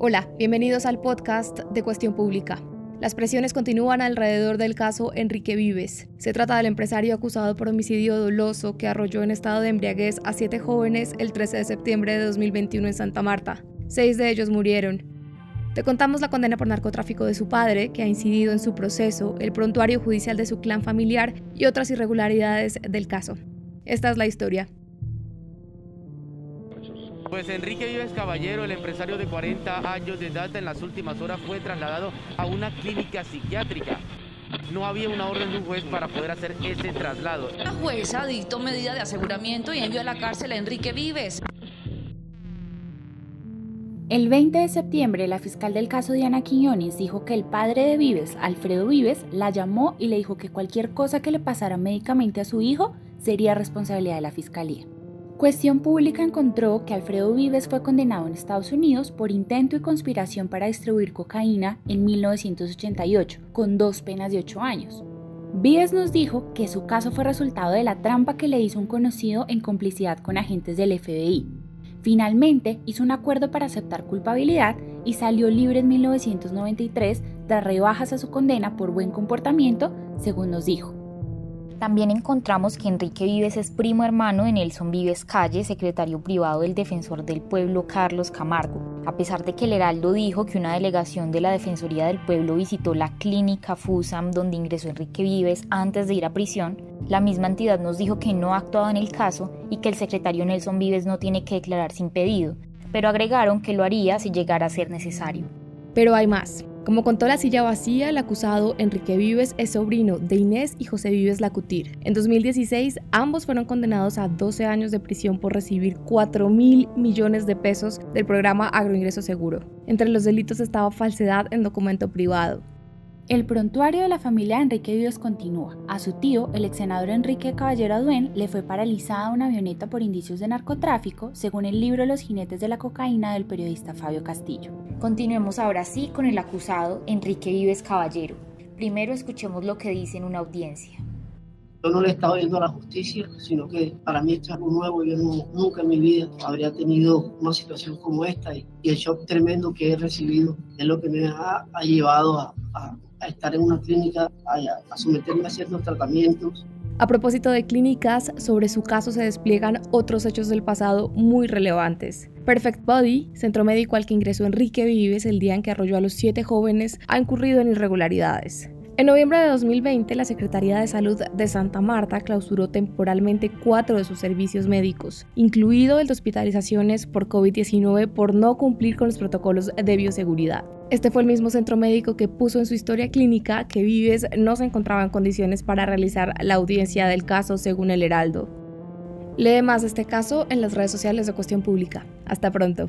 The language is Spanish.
Hola, bienvenidos al podcast de Cuestión Pública. Las presiones continúan alrededor del caso Enrique Vives. Se trata del empresario acusado por homicidio doloso que arrolló en estado de embriaguez a siete jóvenes el 13 de septiembre de 2021 en Santa Marta. Seis de ellos murieron. Te contamos la condena por narcotráfico de su padre, que ha incidido en su proceso, el prontuario judicial de su clan familiar y otras irregularidades del caso. Esta es la historia. Pues Enrique Vives Caballero, el empresario de 40 años de edad, en las últimas horas fue trasladado a una clínica psiquiátrica. No había una orden de un juez para poder hacer ese traslado. La jueza dictó medida de aseguramiento y envió a la cárcel a Enrique Vives. El 20 de septiembre, la fiscal del caso Diana Quiñones dijo que el padre de Vives, Alfredo Vives, la llamó y le dijo que cualquier cosa que le pasara médicamente a su hijo sería responsabilidad de la fiscalía. Cuestión Pública encontró que Alfredo Vives fue condenado en Estados Unidos por intento y conspiración para distribuir cocaína en 1988, con dos penas de 8 años. Vives nos dijo que su caso fue resultado de la trampa que le hizo un conocido en complicidad con agentes del FBI. Finalmente hizo un acuerdo para aceptar culpabilidad y salió libre en 1993 tras rebajas a su condena por buen comportamiento, según nos dijo. También encontramos que Enrique Vives es primo hermano de Nelson Vives Calle, secretario privado del defensor del pueblo Carlos Camargo. A pesar de que el Heraldo dijo que una delegación de la Defensoría del Pueblo visitó la clínica FUSAM donde ingresó Enrique Vives antes de ir a prisión, la misma entidad nos dijo que no ha actuado en el caso y que el secretario Nelson Vives no tiene que declararse impedido, pero agregaron que lo haría si llegara a ser necesario. Pero hay más. Como contó la silla vacía, el acusado Enrique Vives es sobrino de Inés y José Vives Lacutir. En 2016, ambos fueron condenados a 12 años de prisión por recibir 4 mil millones de pesos del programa Agroingreso Seguro. Entre los delitos estaba falsedad en documento privado, el prontuario de la familia Enrique Vives continúa. A su tío, el ex senador Enrique Caballero Aduén, le fue paralizada una avioneta por indicios de narcotráfico, según el libro Los jinetes de la cocaína del periodista Fabio Castillo. Continuemos ahora sí con el acusado Enrique Vives Caballero. Primero escuchemos lo que dice en una audiencia. Yo no le he estado viendo a la justicia, sino que para mí esto es algo nuevo. Yo nunca en mi vida habría tenido una situación como esta y, el shock tremendo que he recibido es lo que me ha, llevado a a estar en una clínica, a, someterme a ciertos tratamientos. A propósito de clínicas, sobre su caso se despliegan otros hechos del pasado muy relevantes. Perfect Body, centro médico al que ingresó Enrique Vives el día en que arrolló a los siete jóvenes, ha incurrido en irregularidades. En noviembre de 2020, la Secretaría de Salud de Santa Marta clausuró temporalmente cuatro de sus servicios médicos, incluido el de hospitalizaciones por COVID-19 por no cumplir con los protocolos de bioseguridad. Este fue el mismo centro médico que puso en su historia clínica que Vives no se encontraba en condiciones para realizar la audiencia del caso según el Heraldo. Lee más este caso en las redes sociales de Cuestión Pública. Hasta pronto.